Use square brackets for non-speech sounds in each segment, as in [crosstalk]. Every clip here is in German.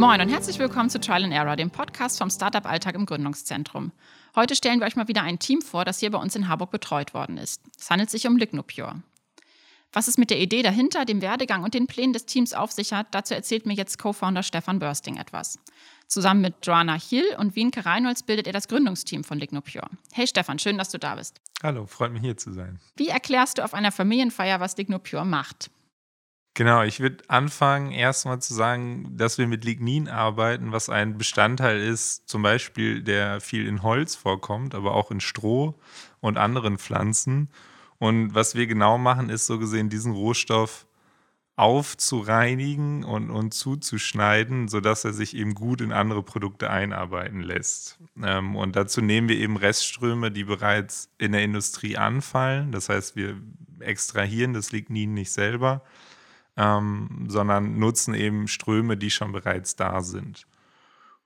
Moin und herzlich willkommen zu Trial and Error, dem Podcast vom Startup Alltag im Gründungszentrum. Heute stellen wir euch mal wieder ein Team vor, das hier bei uns in Harburg betreut worden ist. Es handelt sich um Lignopure. Was es mit der Idee dahinter, dem Werdegang und den Plänen des Teams auf sich hat, dazu erzählt mir jetzt Co-Founder Stefan Bursting etwas. Zusammen mit Joanna Hill und Wienke Reinholz bildet er das Gründungsteam von Lignopure. Hey Stefan, schön, dass du da bist. Hallo, freut mich hier zu sein. Wie erklärst du auf einer Familienfeier, was Lignopure macht? Genau, ich würde anfangen, erstmal zu sagen, dass wir mit Lignin arbeiten, was ein Bestandteil ist, zum Beispiel, der viel in Holz vorkommt, aber auch in Stroh und anderen Pflanzen. Und was wir genau machen, ist so gesehen, diesen Rohstoff aufzureinigen und, und zuzuschneiden, sodass er sich eben gut in andere Produkte einarbeiten lässt. Ähm, und dazu nehmen wir eben Restströme, die bereits in der Industrie anfallen. Das heißt, wir extrahieren das Lignin nicht selber, ähm, sondern nutzen eben Ströme, die schon bereits da sind.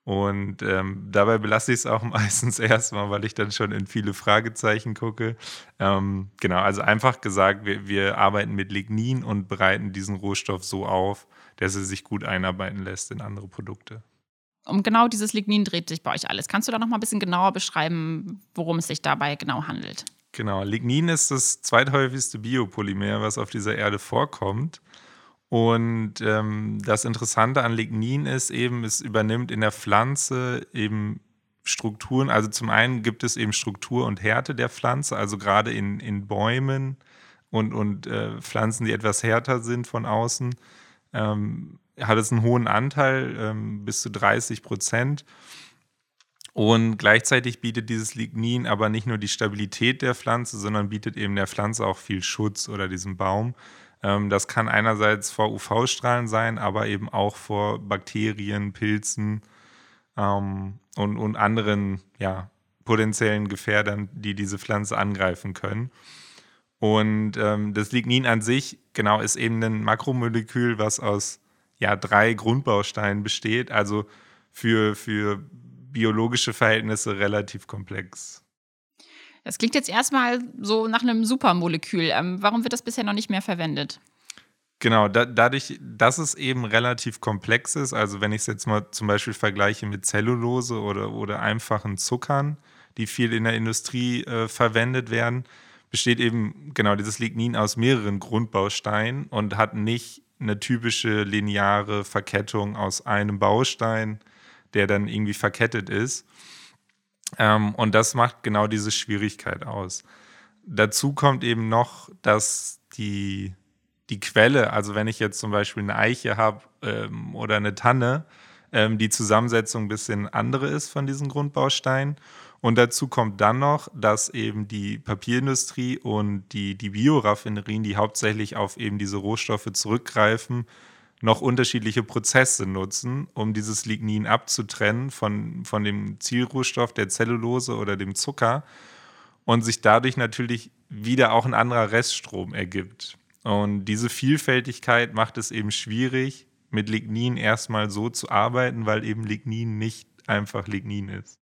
Und ähm, dabei belasse ich es auch [laughs] meistens erstmal, weil ich dann schon in viele Fragezeichen gucke. Ähm, genau, also einfach gesagt, wir, wir arbeiten mit Lignin und bereiten diesen Rohstoff so auf, dass er sich gut einarbeiten lässt in andere Produkte. Um genau dieses Lignin dreht sich bei euch alles. Kannst du da noch mal ein bisschen genauer beschreiben, worum es sich dabei genau handelt? Genau, Lignin ist das zweithäufigste Biopolymer, was auf dieser Erde vorkommt. Und ähm, das Interessante an Lignin ist eben, es übernimmt in der Pflanze eben Strukturen. Also zum einen gibt es eben Struktur und Härte der Pflanze, also gerade in, in Bäumen und, und äh, Pflanzen, die etwas härter sind von außen, ähm, hat es einen hohen Anteil, ähm, bis zu 30 Prozent. Und gleichzeitig bietet dieses Lignin aber nicht nur die Stabilität der Pflanze, sondern bietet eben der Pflanze auch viel Schutz oder diesem Baum. Ähm, das kann einerseits vor UV-Strahlen sein, aber eben auch vor Bakterien, Pilzen ähm, und, und anderen ja, potenziellen Gefährdern, die diese Pflanze angreifen können. Und ähm, das Lignin an sich, genau, ist eben ein Makromolekül, was aus ja, drei Grundbausteinen besteht, also für, für biologische Verhältnisse relativ komplex. Das klingt jetzt erstmal so nach einem Supermolekül. Ähm, warum wird das bisher noch nicht mehr verwendet? Genau, da, dadurch, dass es eben relativ komplex ist, also wenn ich es jetzt mal zum Beispiel vergleiche mit Zellulose oder, oder einfachen Zuckern, die viel in der Industrie äh, verwendet werden, besteht eben genau dieses Lignin aus mehreren Grundbausteinen und hat nicht eine typische lineare Verkettung aus einem Baustein, der dann irgendwie verkettet ist. Ähm, und das macht genau diese Schwierigkeit aus. Dazu kommt eben noch, dass die, die Quelle, also wenn ich jetzt zum Beispiel eine Eiche habe ähm, oder eine Tanne, ähm, die Zusammensetzung ein bisschen andere ist von diesen Grundbausteinen. Und dazu kommt dann noch, dass eben die Papierindustrie und die, die Bioraffinerien, die hauptsächlich auf eben diese Rohstoffe zurückgreifen, noch unterschiedliche Prozesse nutzen, um dieses Lignin abzutrennen von, von dem Zielrohstoff der Zellulose oder dem Zucker und sich dadurch natürlich wieder auch ein anderer Reststrom ergibt. Und diese Vielfältigkeit macht es eben schwierig, mit Lignin erstmal so zu arbeiten, weil eben Lignin nicht einfach Lignin ist.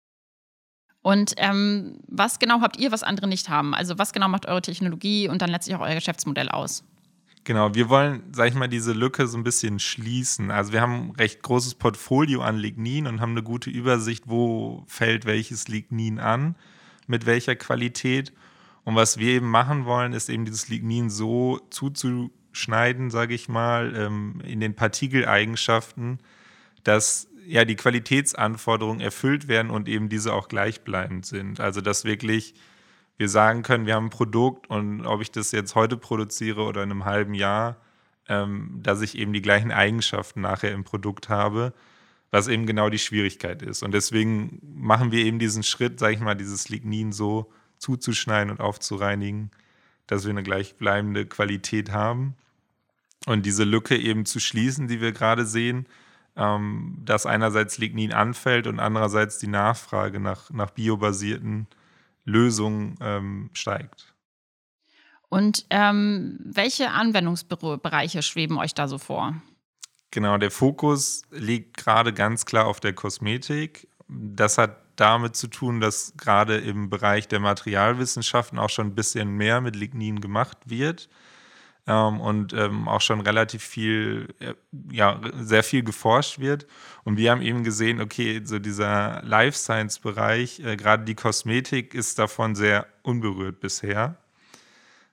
Und ähm, was genau habt ihr, was andere nicht haben? Also was genau macht eure Technologie und dann letztlich auch euer Geschäftsmodell aus? Genau, wir wollen, sag ich mal, diese Lücke so ein bisschen schließen. Also wir haben ein recht großes Portfolio an Lignin und haben eine gute Übersicht, wo fällt welches Lignin an, mit welcher Qualität. Und was wir eben machen wollen, ist eben dieses Lignin so zuzuschneiden, sage ich mal, ähm, in den Partikeleigenschaften, dass ja die Qualitätsanforderungen erfüllt werden und eben diese auch gleichbleibend sind. Also dass wirklich wir sagen können, wir haben ein Produkt und ob ich das jetzt heute produziere oder in einem halben Jahr, ähm, dass ich eben die gleichen Eigenschaften nachher im Produkt habe, was eben genau die Schwierigkeit ist. Und deswegen machen wir eben diesen Schritt, sage ich mal, dieses Lignin so zuzuschneiden und aufzureinigen, dass wir eine gleichbleibende Qualität haben. Und diese Lücke eben zu schließen, die wir gerade sehen, ähm, dass einerseits Lignin anfällt und andererseits die Nachfrage nach, nach biobasierten Lösung ähm, steigt. Und ähm, welche Anwendungsbereiche schweben euch da so vor? Genau, der Fokus liegt gerade ganz klar auf der Kosmetik. Das hat damit zu tun, dass gerade im Bereich der Materialwissenschaften auch schon ein bisschen mehr mit Lignin gemacht wird. Ähm, und ähm, auch schon relativ viel, äh, ja, sehr viel geforscht wird. Und wir haben eben gesehen, okay, so dieser Life Science-Bereich, äh, gerade die Kosmetik ist davon sehr unberührt bisher.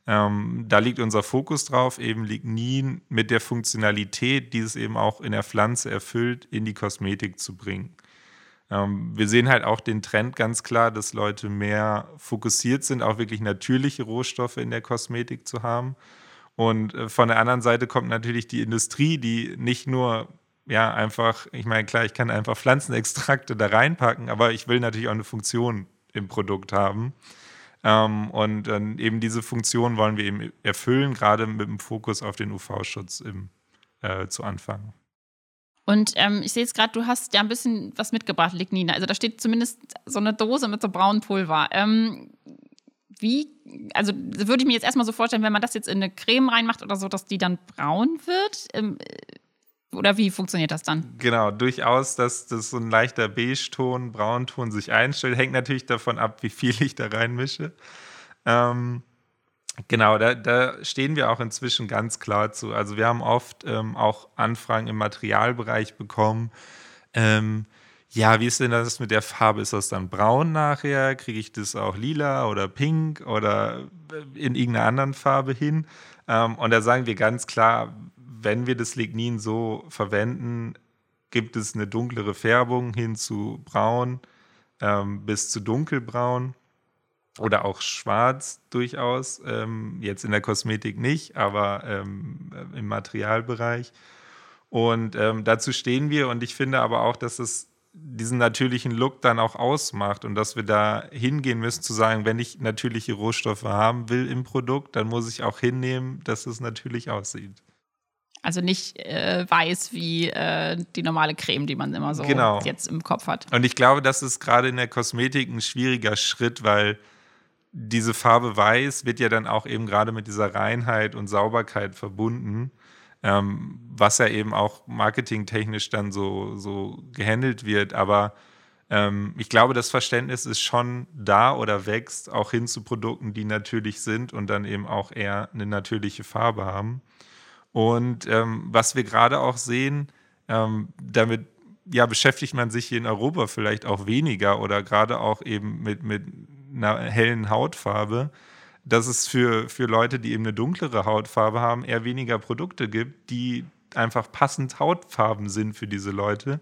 Ähm, da liegt unser Fokus drauf, eben Lignin mit der Funktionalität, die es eben auch in der Pflanze erfüllt, in die Kosmetik zu bringen. Ähm, wir sehen halt auch den Trend ganz klar, dass Leute mehr fokussiert sind, auch wirklich natürliche Rohstoffe in der Kosmetik zu haben. Und äh, von der anderen Seite kommt natürlich die Industrie, die nicht nur ja einfach, ich meine, klar, ich kann einfach Pflanzenextrakte da reinpacken, aber ich will natürlich auch eine Funktion im Produkt haben. Ähm, und äh, eben diese Funktion wollen wir eben erfüllen, gerade mit dem Fokus auf den UV-Schutz äh, zu Anfang. Und ähm, ich sehe jetzt gerade, du hast ja ein bisschen was mitgebracht, Lignine. Also da steht zumindest so eine Dose mit so braunem Pulver. Ähm, wie, also würde ich mir jetzt erstmal so vorstellen, wenn man das jetzt in eine Creme reinmacht oder so, dass die dann braun wird? Ähm, oder wie funktioniert das dann? Genau, durchaus, dass das so ein leichter Beige-Ton, Braunton sich einstellt. Hängt natürlich davon ab, wie viel ich da reinmische. Ähm, genau, da, da, stehen wir auch inzwischen ganz klar zu. Also wir haben oft ähm, auch Anfragen im Materialbereich bekommen. Ähm, ja, wie ist denn das mit der Farbe? Ist das dann braun nachher? Kriege ich das auch lila oder pink oder in irgendeiner anderen Farbe hin? Ähm, und da sagen wir ganz klar, wenn wir das Lignin so verwenden, gibt es eine dunklere Färbung hin zu braun ähm, bis zu dunkelbraun oder auch schwarz durchaus. Ähm, jetzt in der Kosmetik nicht, aber ähm, im Materialbereich. Und ähm, dazu stehen wir und ich finde aber auch, dass es diesen natürlichen Look dann auch ausmacht und dass wir da hingehen müssen zu sagen, wenn ich natürliche Rohstoffe haben will im Produkt, dann muss ich auch hinnehmen, dass es natürlich aussieht. Also nicht äh, weiß wie äh, die normale Creme, die man immer so genau. jetzt im Kopf hat. Und ich glaube, das ist gerade in der Kosmetik ein schwieriger Schritt, weil diese Farbe weiß wird ja dann auch eben gerade mit dieser Reinheit und Sauberkeit verbunden ähm, was ja eben auch marketingtechnisch dann so, so gehandelt wird. Aber ähm, ich glaube, das Verständnis ist schon da oder wächst auch hin zu Produkten, die natürlich sind und dann eben auch eher eine natürliche Farbe haben. Und ähm, was wir gerade auch sehen, ähm, damit ja, beschäftigt man sich hier in Europa vielleicht auch weniger oder gerade auch eben mit, mit einer hellen Hautfarbe dass es für, für Leute, die eben eine dunklere Hautfarbe haben, eher weniger Produkte gibt, die einfach passend Hautfarben sind für diese Leute.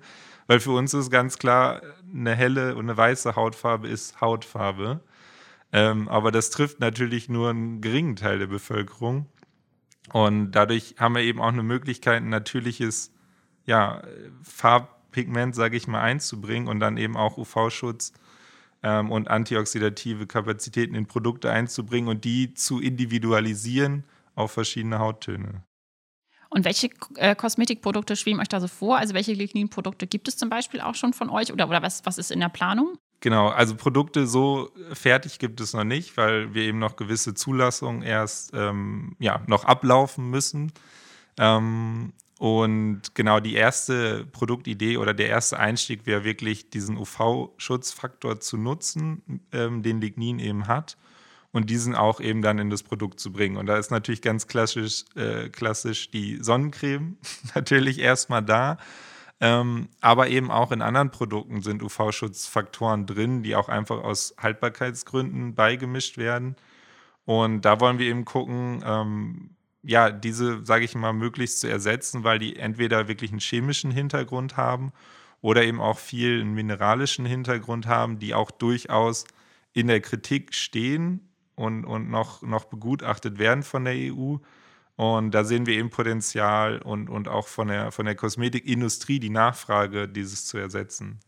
Weil für uns ist ganz klar, eine helle und eine weiße Hautfarbe ist Hautfarbe. Ähm, aber das trifft natürlich nur einen geringen Teil der Bevölkerung. Und dadurch haben wir eben auch eine Möglichkeit, ein natürliches ja, Farbpigment, sage ich mal, einzubringen und dann eben auch UV-Schutz ähm, und antioxidative Kapazitäten in Produkte einzubringen und die zu individualisieren auf verschiedene Hauttöne. Und welche äh, Kosmetikprodukte schweben euch da so vor? Also welche Lignin-Produkte gibt es zum Beispiel auch schon von euch oder, oder was, was ist in der Planung? Genau, also Produkte so fertig gibt es noch nicht, weil wir eben noch gewisse Zulassungen erst ähm, ja, noch ablaufen müssen. Ähm, und genau die erste Produktidee oder der erste Einstieg wäre wirklich, diesen UV-Schutzfaktor zu nutzen, ähm, den Lignin eben hat, und diesen auch eben dann in das Produkt zu bringen. Und da ist natürlich ganz klassisch, äh, klassisch die Sonnencreme [laughs] natürlich erstmal da. Ähm, aber eben auch in anderen Produkten sind UV-Schutzfaktoren drin, die auch einfach aus Haltbarkeitsgründen beigemischt werden. Und da wollen wir eben gucken, ähm, ja, diese, sage ich mal, möglichst zu ersetzen, weil die entweder wirklich einen chemischen Hintergrund haben oder eben auch viel einen mineralischen Hintergrund haben, die auch durchaus in der Kritik stehen und, und noch, noch begutachtet werden von der EU. Und da sehen wir eben Potenzial und, und auch von der, von der Kosmetikindustrie die Nachfrage, dieses zu ersetzen.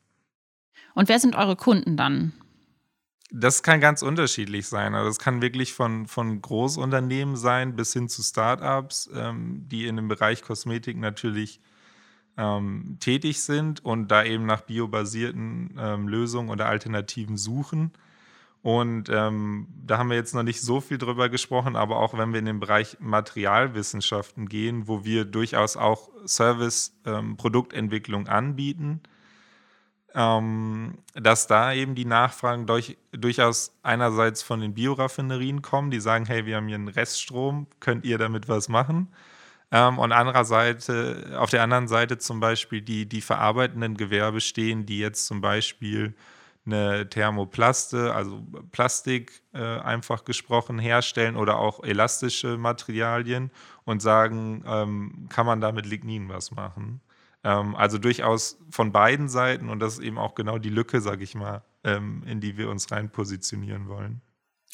Und wer sind eure Kunden dann? Das kann ganz unterschiedlich sein. Also es kann wirklich von, von Großunternehmen sein bis hin zu Startups, ähm, die in dem Bereich Kosmetik natürlich ähm, tätig sind und da eben nach biobasierten ähm, Lösungen oder Alternativen suchen. Und ähm, da haben wir jetzt noch nicht so viel drüber gesprochen, aber auch wenn wir in den Bereich Materialwissenschaften gehen, wo wir durchaus auch Service-Produktentwicklung ähm, anbieten, ähm, dass da eben die Nachfragen durch, durchaus einerseits von den Bioraffinerien kommen, die sagen, hey, wir haben hier einen Reststrom, könnt ihr damit was machen? Ähm, und andererseits, auf der anderen Seite zum Beispiel die, die verarbeitenden Gewerbe stehen, die jetzt zum Beispiel eine Thermoplaste, also Plastik äh, einfach gesprochen, herstellen oder auch elastische Materialien und sagen, ähm, kann man da mit Lignin was machen? Ähm, also durchaus von beiden Seiten und das ist eben auch genau die Lücke, sage ich mal, ähm, in die wir uns rein positionieren wollen.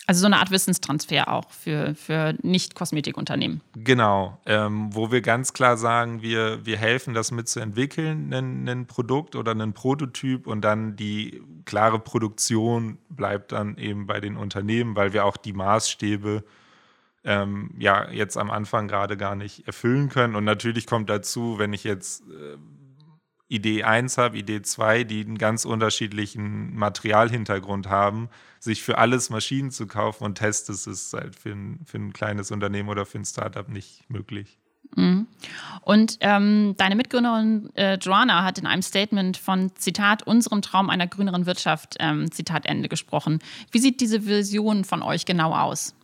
Also so eine Art Wissenstransfer auch für, für Nicht-Kosmetikunternehmen. Genau, ähm, wo wir ganz klar sagen, wir, wir helfen das mitzuentwickeln, ein, ein Produkt oder einen Prototyp und dann die klare Produktion bleibt dann eben bei den Unternehmen, weil wir auch die Maßstäbe ähm, ja jetzt am Anfang gerade gar nicht erfüllen können. Und natürlich kommt dazu, wenn ich jetzt äh, Idee 1 habe, Idee 2, die einen ganz unterschiedlichen Materialhintergrund haben, sich für alles Maschinen zu kaufen und testen, ist halt für ein, für ein kleines Unternehmen oder für ein Startup nicht möglich. Mhm. Und ähm, deine Mitgründerin äh, Joanna hat in einem Statement von Zitat unserem Traum einer grüneren Wirtschaft ähm, Zitat Ende gesprochen. Wie sieht diese Vision von euch genau aus?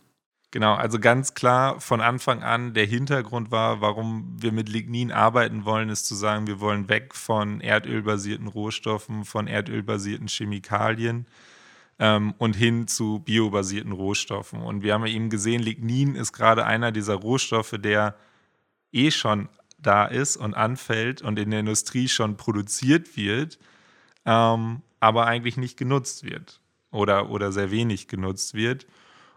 Genau, also ganz klar von Anfang an der Hintergrund war, warum wir mit Lignin arbeiten wollen, ist zu sagen, wir wollen weg von erdölbasierten Rohstoffen, von erdölbasierten Chemikalien ähm, und hin zu biobasierten Rohstoffen. Und wir haben eben gesehen, Lignin ist gerade einer dieser Rohstoffe, der eh schon da ist und anfällt und in der Industrie schon produziert wird, ähm, aber eigentlich nicht genutzt wird oder, oder sehr wenig genutzt wird.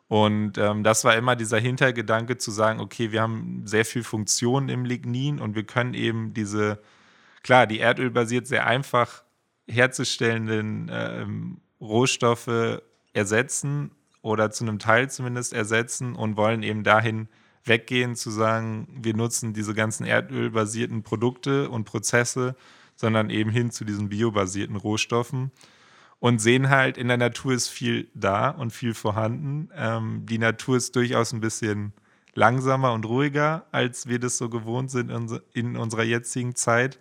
Und ähm, das war immer dieser Hintergedanke zu sagen, okay, wir haben sehr viel Funktion im Lignin und wir können eben diese, klar, die erdölbasiert sehr einfach herzustellenden ähm, Rohstoffe ersetzen oder zu einem Teil zumindest ersetzen und wollen eben dahin weggehen zu sagen, wir nutzen diese ganzen erdölbasierten Produkte und Prozesse, sondern eben hin zu diesen biobasierten Rohstoffen und sehen halt, in der Natur ist viel da und viel vorhanden. Ähm, die Natur ist durchaus ein bisschen langsamer und ruhiger, als wir das so gewohnt sind in, in unserer jetzigen Zeit.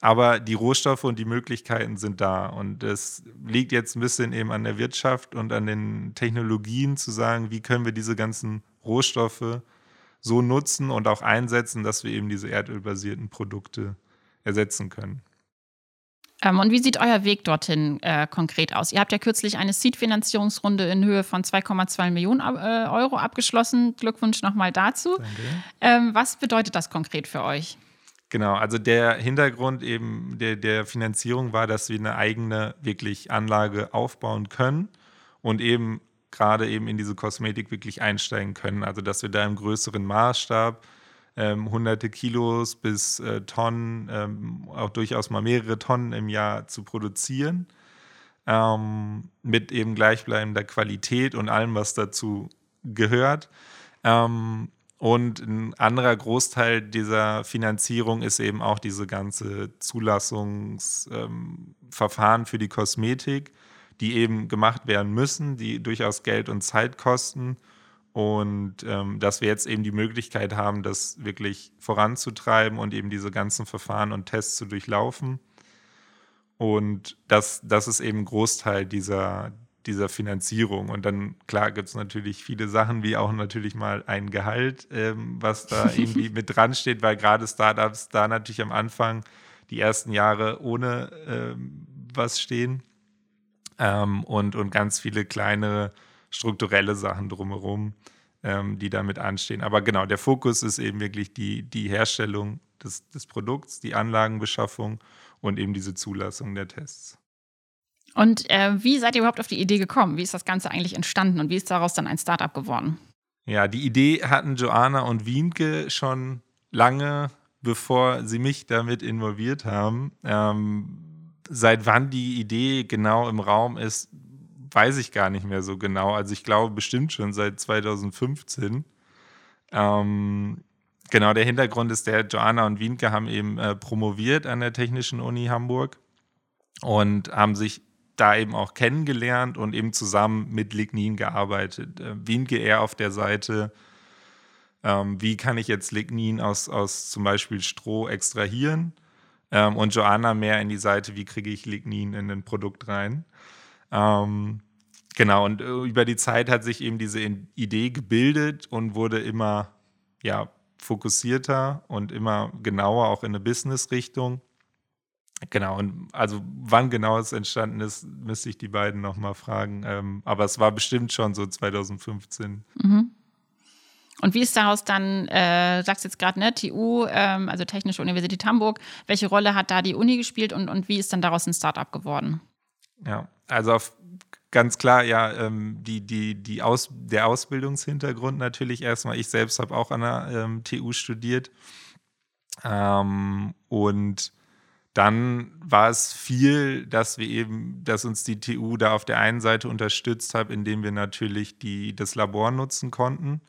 Aber die Rohstoffe und die Möglichkeiten sind da. Und es liegt jetzt ein bisschen eben an der Wirtschaft und an den Technologien zu sagen, wie können wir diese ganzen Rohstoffe so nutzen und auch einsetzen, dass wir eben diese erdölbasierten Produkte ersetzen können. Ähm, und wie sieht euer Weg dorthin äh, konkret aus? Ihr habt ja kürzlich eine Seed-Finanzierungsrunde in Höhe von 2,2 Millionen äh, Euro abgeschlossen. Glückwunsch nochmal dazu. Ähm, was bedeutet das konkret für euch? Genau, also der Hintergrund eben der, der Finanzierung war, dass wir eine eigene wirklich Anlage aufbauen können und eben gerade eben in diese Kosmetik wirklich einsteigen können. Also dass wir da im größeren Maßstab ähm, hunderte Kilos bis äh, Tonnen, ähm, auch durchaus mal mehrere Tonnen im Jahr zu produzieren, ähm, mit eben gleichbleibender Qualität und allem, was dazu gehört. Ähm, und ein anderer Großteil dieser Finanzierung ist eben auch diese ganze Zulassungsverfahren für die Kosmetik, die eben gemacht werden müssen, die durchaus Geld und Zeit kosten und ähm, dass wir jetzt eben die Möglichkeit haben, das wirklich voranzutreiben und eben diese ganzen Verfahren und Tests zu durchlaufen. Und das, das ist eben Großteil dieser, dieser Finanzierung. Und dann, klar, gibt es natürlich viele Sachen, wie auch natürlich mal ein Gehalt, ähm, was da [laughs] irgendwie mit dran steht, weil gerade Startups da natürlich am Anfang die ersten Jahre ohne ähm, was stehen. Ähm, und, und ganz viele kleinere strukturelle Sachen drumherum, ähm, die damit anstehen. Aber genau, der Fokus ist eben wirklich die, die Herstellung des, des Produkts, die Anlagenbeschaffung und eben diese Zulassung der Tests. Und äh, wie seid ihr überhaupt auf die Idee gekommen? Wie ist das Ganze eigentlich entstanden und wie ist daraus dann ein Startup geworden? Ja, die Idee hatten Joanna und Wienke schon lange, bevor sie mich damit involviert haben. Ähm, seit wann die Idee genau im Raum ist, weiß ich gar nicht mehr so genau. Also ich glaube bestimmt schon seit 2015. Ähm, genau, der Hintergrund ist, der Joanna und Wienke haben eben äh, promoviert an der Technischen Uni Hamburg und haben sich da eben auch kennengelernt und eben zusammen mit Lignin gearbeitet. Äh, Wienke eher auf der Seite, ähm, wie kann ich jetzt Lignin aus, aus zum Beispiel Stroh extrahieren ähm, und Joanna mehr in die Seite, wie kriege ich Lignin in ein Produkt rein. Ähm, genau, und äh, über die Zeit hat sich eben diese Idee gebildet und wurde immer ja, fokussierter und immer genauer auch in eine Business-Richtung. Genau, und also wann genau es entstanden ist, müsste ich die beiden nochmal fragen. Ähm, aber es war bestimmt schon so 2015. Mhm. Und wie ist daraus dann, äh, sagst jetzt gerade, ne, TU, ähm, also Technische Universität Hamburg, welche Rolle hat da die Uni gespielt und, und wie ist dann daraus ein Startup geworden? Ja, also ganz klar, ja, ähm, die, die, die Aus, der Ausbildungshintergrund natürlich erstmal. Ich selbst habe auch an der ähm, TU studiert. Ähm, und dann war es viel, dass wir eben, dass uns die TU da auf der einen Seite unterstützt hat, indem wir natürlich die, das Labor nutzen konnten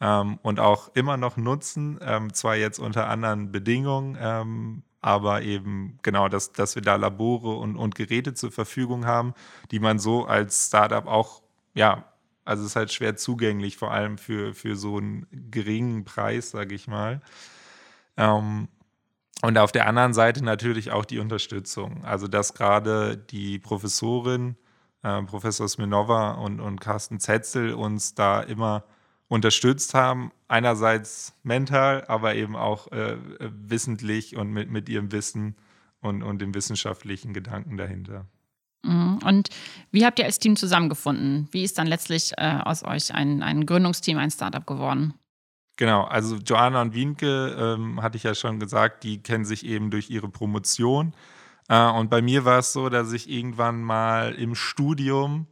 ähm, und auch immer noch nutzen, ähm, zwar jetzt unter anderen Bedingungen, ähm, aber eben genau, dass, dass wir da Labore und, und Geräte zur Verfügung haben, die man so als Startup auch, ja, also es ist halt schwer zugänglich, vor allem für, für so einen geringen Preis, sage ich mal. Ähm, und auf der anderen Seite natürlich auch die Unterstützung. Also, dass gerade die Professorin, äh, Professor Sminova und, und Carsten Zetzel uns da immer unterstützt haben. Einerseits mental, aber eben auch äh, wissentlich und mit, mit ihrem Wissen und, und dem wissenschaftlichen Gedanken dahinter. Mhm. Und wie habt ihr als Team zusammengefunden? Wie ist dann letztlich äh, aus euch ein, ein Gründungsteam, ein Startup geworden? Genau, also Joanna und Wienke, ähm, hatte ich ja schon gesagt, die kennen sich eben durch ihre Promotion. Äh, und bei mir war es so, dass ich irgendwann mal im Studium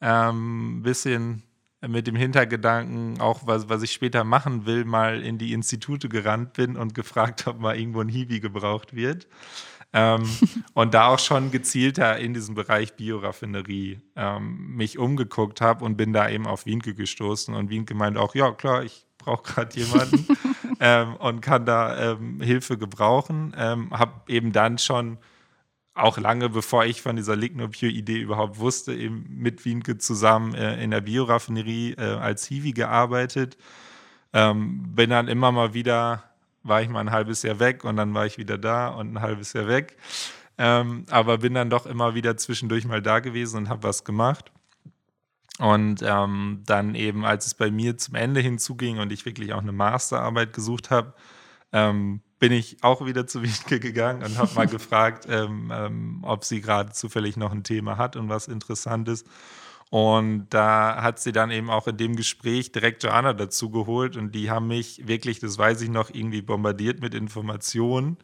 ein ähm, bisschen mit dem Hintergedanken, auch was, was ich später machen will, mal in die Institute gerannt bin und gefragt, ob mal irgendwo ein Hiwi gebraucht wird. ähm, [laughs] und da auch schon gezielter in diesem Bereich Bioraffinerie ähm, mich umgeguckt habe und bin da eben auf Wienke gestoßen. Und Wienke meint auch, ja klar, ich brauche gerade jemanden [laughs] ähm, und kann da ähm, Hilfe gebrauchen. Ähm, habe eben dann schon auch lange bevor ich von dieser Lignopure-Idee überhaupt wusste, eben mit Wienke zusammen äh, in der Bioraffinerie äh, als Hiwi gearbeitet. Ähm, bin dann immer mal wieder, war ich mal ein halbes Jahr weg und dann war ich wieder da und ein halbes Jahr weg. Ähm, aber bin dann doch immer wieder zwischendurch mal da gewesen und habe was gemacht. Und ähm, dann eben, als es bei mir zum Ende hinzuging und ich wirklich auch eine Masterarbeit gesucht habe, ähm, bin ich auch wieder zu Wienke gegangen und habe mal [laughs] gefragt, ähm, ähm, ob sie gerade zufällig noch ein Thema hat und was Interessantes. Und da hat sie dann eben auch in dem Gespräch direkt Joanna dazu geholt und die haben mich wirklich, das weiß ich noch, irgendwie bombardiert mit Informationen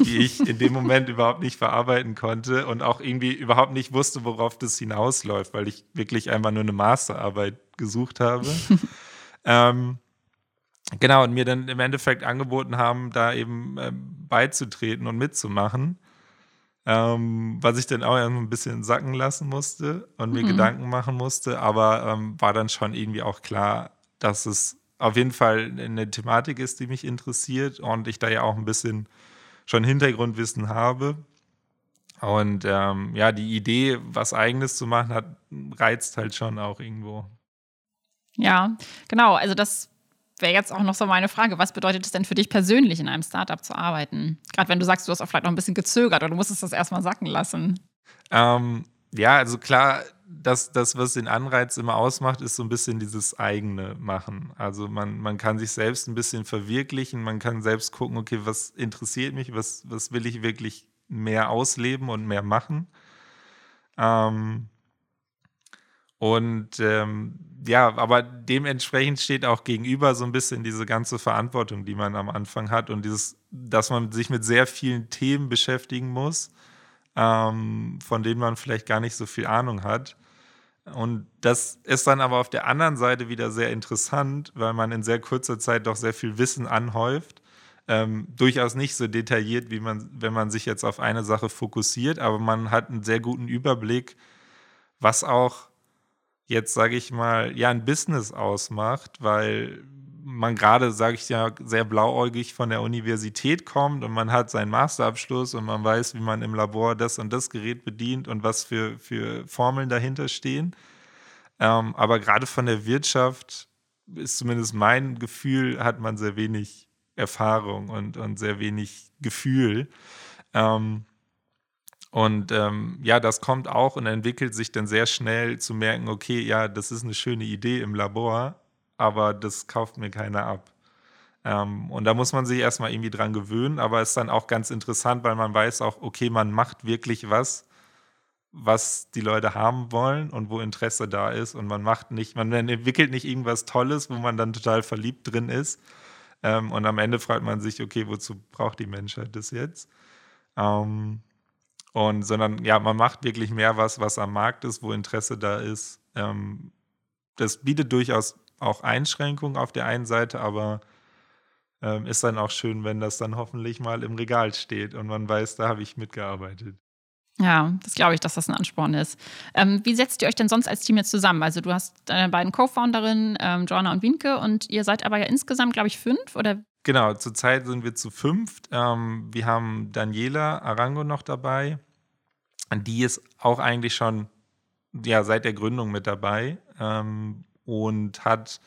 die ich in dem Moment [laughs] überhaupt nicht verarbeiten konnte und auch irgendwie überhaupt nicht wusste, worauf das hinausläuft, weil ich wirklich einfach nur eine Masterarbeit gesucht habe. [laughs] ähm, genau, und mir dann im Endeffekt angeboten haben, da eben äh, beizutreten und mitzumachen. Ähm, was ich dann auch ein bisschen sacken lassen musste und mir mhm. Gedanken machen musste, aber ähm, war dann schon irgendwie auch klar, dass es auf jeden Fall eine Thematik ist, die mich interessiert und ich da ja auch ein bisschen schon Hintergrundwissen habe. Und ähm, ja, die Idee, was Eigenes zu machen, hat, reizt halt schon auch irgendwo. Ja, genau. Also das wäre jetzt auch noch so meine Frage. Was bedeutet es denn für dich persönlich, in einem Startup zu arbeiten? Gerade wenn du sagst, du hast auch vielleicht noch ein bisschen gezögert oder du musstest das erstmal sacken lassen. Ähm, ja, also klar, das, das, was den Anreiz immer ausmacht, ist so ein bisschen dieses eigene Machen. Also man, man kann sich selbst ein bisschen verwirklichen, man kann selbst gucken, okay, was interessiert mich, was, was will ich wirklich mehr ausleben und mehr machen. Ähm, und ähm, ja, aber dementsprechend steht auch gegenüber so ein bisschen diese ganze Verantwortung, die man am Anfang hat und dieses, dass man sich mit sehr vielen Themen beschäftigen muss, ähm, von denen man vielleicht gar nicht so viel Ahnung hat. Und das ist dann aber auf der anderen Seite wieder sehr interessant, weil man in sehr kurzer Zeit doch sehr viel Wissen anhäuft. Ähm, durchaus nicht so detailliert, wie man, wenn man sich jetzt auf eine Sache fokussiert, aber man hat einen sehr guten Überblick, was auch jetzt, sage ich mal, ja, ein Business ausmacht, weil man gerade, sage ich ja, sehr blauäugig von der Universität kommt und man hat seinen Masterabschluss und man weiß, wie man im Labor das und das Gerät bedient und was für, für Formeln dahinter stehen. Ähm, aber gerade von der Wirtschaft ist zumindest mein Gefühl, hat man sehr wenig Erfahrung und, und sehr wenig Gefühl. Ähm, und ähm, ja, das kommt auch und entwickelt sich dann sehr schnell zu merken, okay, ja, das ist eine schöne Idee im Labor, aber das kauft mir keiner ab. Ähm, und da muss man sich erstmal irgendwie dran gewöhnen, aber es ist dann auch ganz interessant, weil man weiß auch, okay, man macht wirklich was, was die Leute haben wollen und wo Interesse da ist. Und man macht nicht, man entwickelt nicht irgendwas Tolles, wo man dann total verliebt drin ist. Ähm, und am Ende fragt man sich, okay, wozu braucht die Menschheit das jetzt? Ähm, und sondern ja, man macht wirklich mehr was, was am Markt ist, wo Interesse da ist. Ähm, das bietet durchaus auch Einschränkungen auf der einen Seite, aber ähm, ist dann auch schön, wenn das dann hoffentlich mal im Regal steht und man weiß, da habe ich mitgearbeitet. Ja, das glaube ich, dass das ein Ansporn ist. Ähm, wie setzt ihr euch denn sonst als Team jetzt zusammen? Also du hast deine beiden Co-Founderinnen, ähm, Joanna und Wienke, und ihr seid aber ja insgesamt, glaube ich, fünf, oder? Genau, zurzeit sind wir zu fünft. Ähm, wir haben Daniela Arango noch dabei. Die ist auch eigentlich schon ja, seit der Gründung mit dabei ähm, und hat,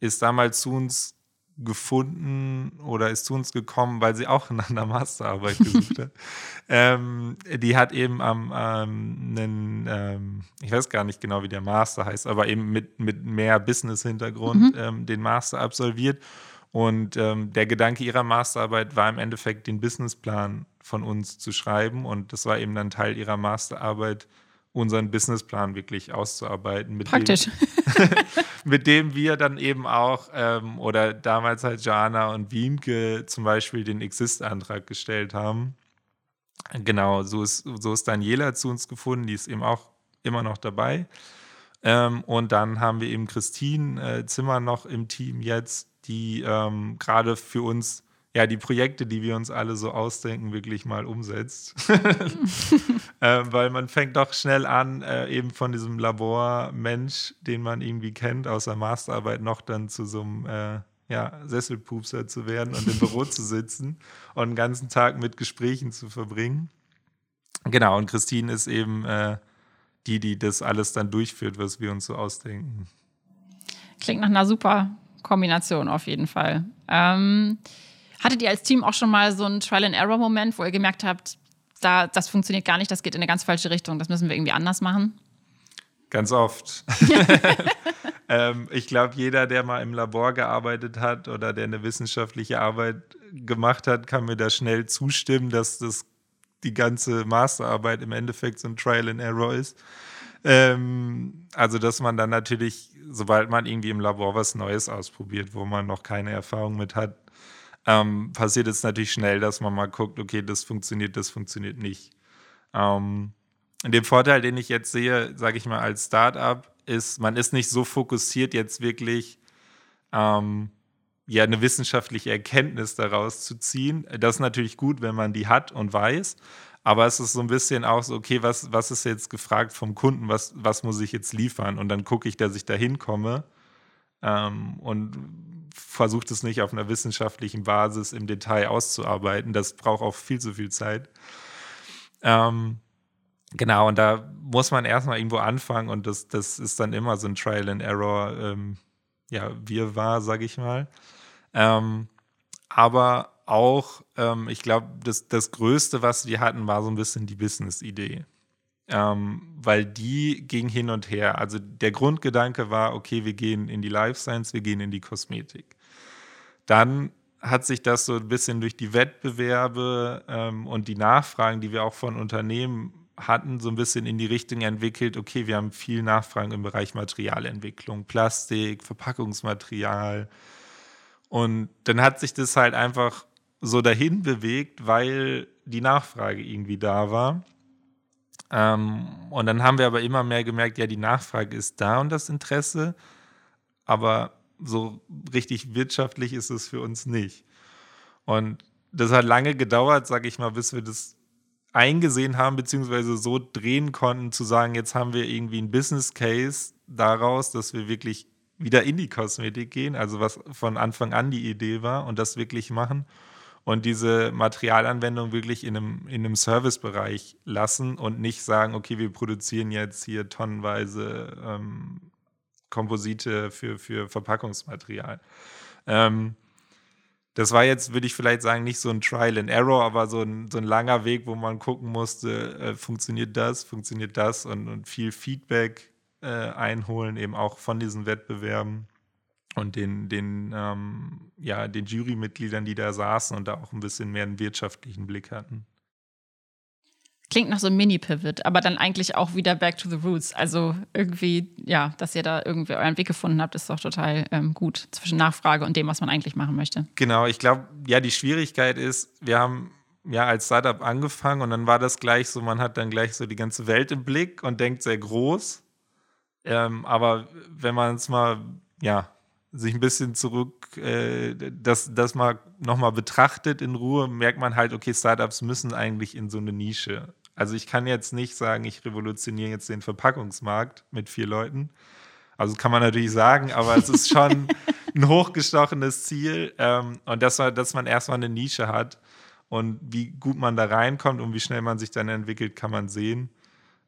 ist damals zu uns gefunden oder ist zu uns gekommen, weil sie auch nach einer Masterarbeit gesucht hat. [laughs] ähm, die hat eben am ähm, einen, ähm, ich weiß gar nicht genau, wie der Master heißt, aber eben mit, mit mehr Business-Hintergrund mhm. Ähm, den Master absolviert. Und ähm, der Gedanke ihrer Masterarbeit war im Endeffekt, den Businessplan von uns zu schreiben. Und das war eben dann Teil ihrer Masterarbeit, unseren Businessplan wirklich auszuarbeiten. Mit Praktisch. Dem, [laughs] mit dem wir dann eben auch, ähm, oder damals halt Jana und Wienke zum Beispiel den Exist-Antrag gestellt haben. Genau, so ist, so ist Daniela zu uns gefunden, die ist eben auch immer noch dabei. Ähm, und dann haben wir eben Christine äh, Zimmer noch im Team jetzt, die ähm, gerade für uns ja, die Projekte, die wir uns alle so ausdenken, wirklich mal umsetzt. [laughs] äh, weil man fängt doch schnell an, äh, eben von diesem Labormensch, den man irgendwie kennt aus der Masterarbeit, noch dann zu so einem äh, ja, Sesselpupser zu werden und im [laughs] Büro zu sitzen und den ganzen Tag mit Gesprächen zu verbringen. Genau, und Christine ist eben äh, die, die das alles dann durchführt, was wir uns so ausdenken. Klingt nach einer super Kombination auf jeden Fall. Ähm, Hattet ihr als Team auch schon mal so einen Trial-and-Error-Moment, wo ihr gemerkt habt, da, das funktioniert gar nicht, das geht in eine ganz falsche Richtung, das müssen wir irgendwie anders machen? Ganz oft. [laughs] ähm, ich glaube, jeder, der mal im Labor gearbeitet hat oder der eine wissenschaftliche Arbeit gemacht hat, kann mir da schnell zustimmen, dass das die ganze Masterarbeit im Endeffekt so ein Trial and Error ist. Ähm, also, dass man dann natürlich, sobald man irgendwie im Labor was Neues ausprobiert, wo man noch keine Erfahrung mit hat, ähm, passiert es natürlich schnell, dass man mal guckt, okay, das funktioniert, das funktioniert nicht. Ähm, den Vorteil, den ich jetzt sehe, sage ich mal, als Startup, ist, man ist nicht so fokussiert, jetzt wirklich ähm, ja, eine wissenschaftliche Erkenntnis daraus zu ziehen. Das ist natürlich gut, wenn man die hat und weiß. Aber es ist so ein bisschen auch so, okay, was, was ist jetzt gefragt vom Kunden, was, was muss ich jetzt liefern? Und dann gucke ich, dass ich da hinkomme ähm, und versucht es nicht auf einer wissenschaftlichen Basis im Detail auszuarbeiten. Das braucht auch viel zu viel Zeit. Ähm, genau, und da muss man erstmal irgendwo anfangen und das, das ist dann immer so ein Trial and Error, ähm, ja, wir war, sage ich mal. Ähm, aber auch, ähm, ich glaube, das, das Größte, was wir hatten, war so ein bisschen die Business-Idee ähm, weil die ging hin und her. Also der Grundgedanke war, okay, wir gehen in die Life Science, wir gehen in die Kosmetik. Dann hat sich das so ein bisschen durch die Wettbewerbe ähm, und die Nachfragen, die wir auch von Unternehmen hatten, so ein bisschen in die Richtung entwickelt, okay, wir haben viel Nachfragen im Bereich Materialentwicklung, Plastik, Verpackungsmaterial. Und dann hat sich das halt einfach so dahin bewegt, weil die Nachfrage irgendwie da war. Ähm, und dann haben wir aber immer mehr gemerkt, ja, die Nachfrage ist da und das Interesse, aber so richtig wirtschaftlich ist es für uns nicht. Und das hat lange gedauert, sag ich mal, bis wir das eingesehen haben, beziehungsweise so drehen konnten, zu sagen, jetzt haben wir irgendwie einen Business Case daraus, dass wir wirklich wieder in die Kosmetik gehen, also was von Anfang an die Idee war und das wirklich machen und diese Materialanwendung wirklich in einem, in einem Servicebereich lassen und nicht sagen, okay, wir produzieren jetzt hier tonnenweise ähm, Komposite für, für Verpackungsmaterial. Ähm, das war jetzt, würde ich vielleicht sagen, nicht so ein Trial and Error, aber so ein, so ein langer Weg, wo man gucken musste, äh, funktioniert das, funktioniert das und, und viel Feedback äh, einholen, eben auch von diesen Wettbewerben und den, den, ähm, ja, den Jurymitgliedern, die da saßen und da auch ein bisschen mehr einen wirtschaftlichen Blick hatten. Klingt nach so einem Mini-Pivot, aber dann eigentlich auch wieder back to the roots. Also irgendwie, ja, dass ihr da irgendwie euren Weg gefunden habt, ist doch total ähm, gut zwischen Nachfrage und dem, was man eigentlich machen möchte. Genau, ich glaube, ja, die Schwierigkeit ist, wir haben ja als Startup angefangen und dann war das gleich so, man hat dann gleich so die ganze Welt im Blick und denkt sehr groß. Ähm, aber wenn man es mal, ja, sich ein bisschen zurück, äh, das, das mal nochmal betrachtet in Ruhe, merkt man halt, okay, Startups müssen eigentlich in so eine Nische. Also ich kann jetzt nicht sagen, ich revolutioniere jetzt den Verpackungsmarkt mit vier Leuten. Also kann man natürlich sagen, aber es ist schon [laughs] ein hochgestochenes Ziel. Ähm, und das war, dass man erstmal eine Nische hat. Und wie gut man da reinkommt und wie schnell man sich dann entwickelt, kann man sehen.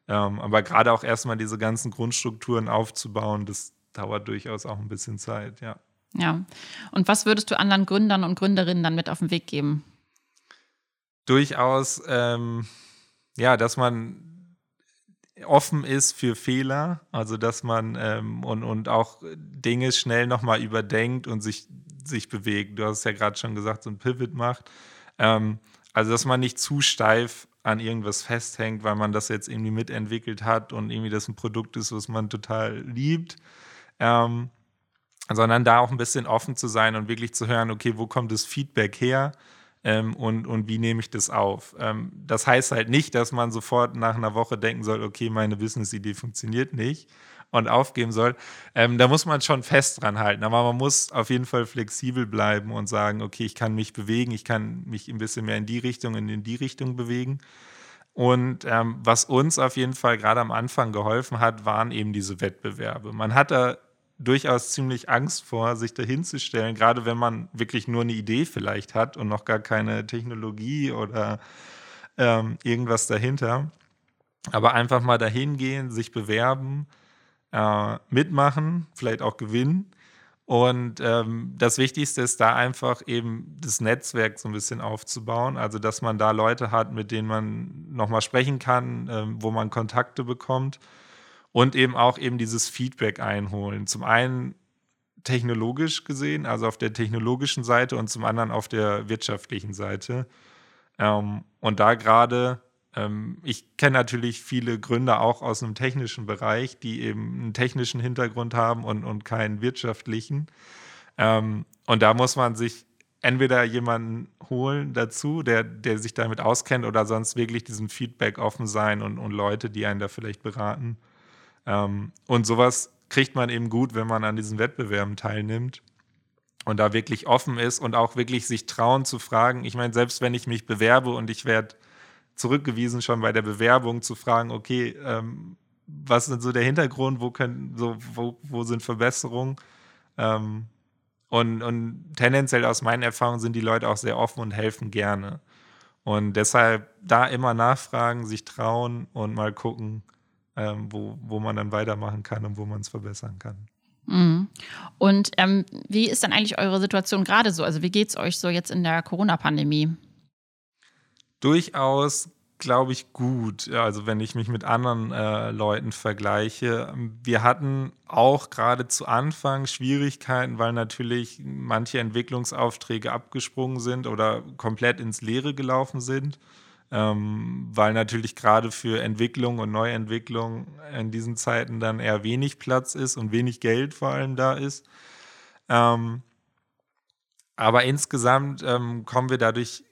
Ähm, aber gerade auch erstmal diese ganzen Grundstrukturen aufzubauen, das dauert durchaus auch ein bisschen Zeit, ja. Ja. Und was würdest du anderen Gründern und Gründerinnen dann mit auf den Weg geben? Durchaus ähm, ja, dass man offen ist für Fehler, also dass man ähm, und, und auch Dinge schnell nochmal überdenkt und sich, sich bewegt. Du hast es ja gerade schon gesagt, so ein Pivot macht. Ähm, also, dass man nicht zu steif an irgendwas festhängt, weil man das jetzt irgendwie mitentwickelt hat und irgendwie das ein Produkt ist, was man total liebt. Ähm, sondern da auch ein bisschen offen zu sein und wirklich zu hören, okay, wo kommt das Feedback her? ähm, und, und wie nehme ich das auf. Ähm, das heißt halt nicht, dass man sofort nach einer Woche denken soll, okay, meine Business-Idee funktioniert nicht und aufgeben soll. Ähm, da muss man schon fest dran halten. Aber man muss auf jeden Fall flexibel bleiben und sagen, okay, ich kann mich bewegen, ich kann mich ein bisschen mehr in die Richtung und in die Richtung bewegen. Und ähm, was uns auf jeden Fall gerade am Anfang geholfen hat, waren eben diese Wettbewerbe. Man hat da durchaus ziemlich Angst vor, sich dahinzustellen, gerade wenn man wirklich nur eine Idee vielleicht hat und noch gar keine Technologie oder ähm, irgendwas dahinter. Aber einfach mal dahin gehen, sich bewerben, äh, mitmachen, vielleicht auch gewinnen. Und ähm, das Wichtigste ist da einfach eben das Netzwerk so ein bisschen aufzubauen. Also, dass man da Leute hat, mit denen man nochmal sprechen kann, äh, wo man Kontakte bekommt und eben auch eben dieses Feedback einholen. Zum einen technologisch gesehen, also auf der technologischen Seite und zum anderen auf der wirtschaftlichen Seite. Ähm, und da gerade, ähm, ich kenne natürlich viele Gründer auch aus einem technischen Bereich, die eben einen technischen Hintergrund haben und, und keinen wirtschaftlichen. Ähm, und da muss man sich entweder jemanden holen dazu, der, der sich damit auskennt, oder sonst wirklich diesem Feedback offen sein und, und Leute, die einen da vielleicht beraten. Ähm, und sowas kriegt man eben gut, wenn man an diesen Wettbewerben teilnimmt und da wirklich offen ist und auch wirklich sich trauen zu fragen. Ich meine, selbst wenn ich mich bewerbe und ich werde zurückgewiesen schon bei der Bewerbung zu fragen, okay, ähm, was ist so der Hintergrund, wo, können, so, wo, wo sind Verbesserungen? Ähm, und, und tendenziell aus meinen Erfahrungen sind die Leute auch sehr offen und helfen gerne. Und deshalb da immer nachfragen, sich trauen und mal gucken, ähm, wo, wo man dann weitermachen kann und wo man es verbessern kann. Mhm. Und ähm, wie ist dann eigentlich eure Situation gerade so? Also wie geht es euch so jetzt in der Corona-Pandemie? Durchaus, glaube ich, gut. Also wenn ich mich mit anderen äh, Leuten vergleiche. Wir hatten auch gerade zu Anfang Schwierigkeiten, weil natürlich manche Entwicklungsaufträge abgesprungen sind oder komplett ins Leere gelaufen sind ähm, weil natürlich gerade für Entwicklung und Neuentwicklung in diesen Zeiten dann eher wenig Platz ist und wenig Geld vor allem da ist. Ähm, aber insgesamt ähm, kommen wir dadurch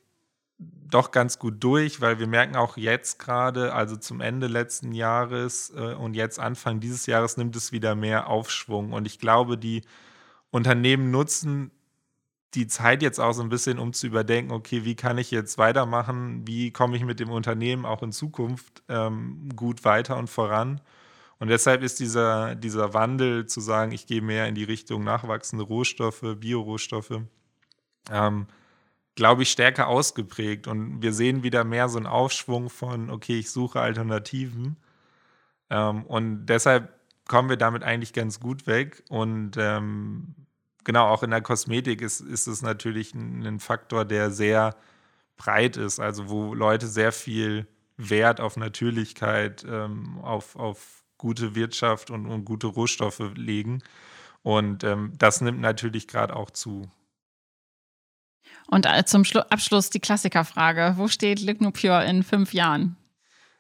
doch ganz gut durch, weil wir merken auch jetzt gerade, also zum Ende letzten Jahres äh, und jetzt Anfang dieses Jahres nimmt es wieder mehr Aufschwung. Und ich glaube, die Unternehmen nutzen die Zeit jetzt auch so ein bisschen, um zu überdenken, okay, wie kann ich jetzt weitermachen, wie komme ich mit dem Unternehmen auch in Zukunft ähm, gut weiter und voran. Und deshalb ist dieser, dieser Wandel zu sagen, ich gehe mehr in die Richtung nachwachsende Rohstoffe, Biorohstoffe, ähm, glaube ich, stärker ausgeprägt. Und wir sehen wieder mehr so einen Aufschwung von, okay, ich suche Alternativen. Ähm, und deshalb kommen wir damit eigentlich ganz gut weg. Und ähm, genau, auch in der Kosmetik ist, ist es natürlich ein, Faktor, der sehr breit ist, also wo Leute sehr viel Wert auf Natürlichkeit, ähm, auf, auf gute Wirtschaft und, und gute Rohstoffe legen. Und ähm, das nimmt natürlich gerade auch zu. Und äh, zum Schlu Abschluss die Klassikerfrage: Wo steht Lignopure in fünf Jahren?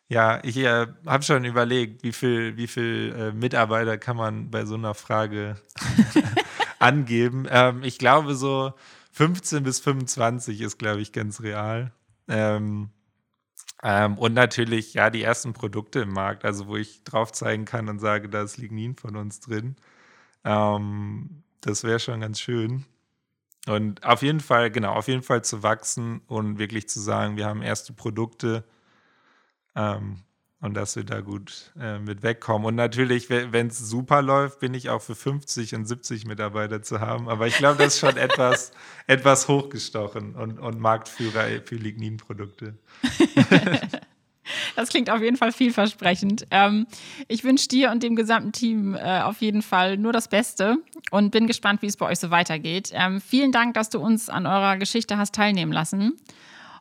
Ja, ich äh, habe schon überlegt, wie viel, wie viel äh, Mitarbeiter kann man bei so einer Frage [laughs] angeben. Ähm, ich glaube, so 15 bis 25 ist, glaube ich, ganz real. Ähm, ähm, und natürlich, ja, die ersten Produkte im Markt, also wo ich drauf zeigen kann und sage, da ist Lignin von uns drin. Ähm, das wäre schon ganz schön. Und auf jeden Fall, genau, auf jeden Fall zu wachsen und wirklich zu sagen, wir haben erste Produkte ähm, und dass wir da gut äh, mit wegkommen. Und natürlich, wenn es super läuft, bin ich auch für 50 und 70 Mitarbeiter zu haben. Aber ich glaube, das ist schon [laughs] etwas, etwas hochgestochen und, und Marktführer für Lignin-Produkte. [laughs] Das klingt auf jeden Fall vielversprechend. Ähm, ich wünsche dir und dem gesamten Team äh, auf jeden Fall nur das Beste und bin gespannt, wie es bei euch so weitergeht. Ähm, vielen Dank, dass du uns an eurer Geschichte hast teilnehmen lassen.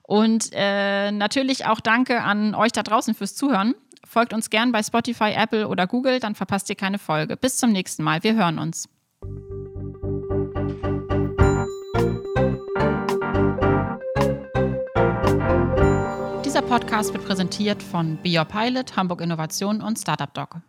Und äh, natürlich auch danke an euch da draußen fürs Zuhören. Folgt uns gern bei Spotify, Apple oder Google, dann verpasst ihr keine Folge. Bis zum nächsten Mal. Wir hören uns. Dieser Podcast wird präsentiert von Be Your Pilot, Hamburg Innovation und Startup Doc.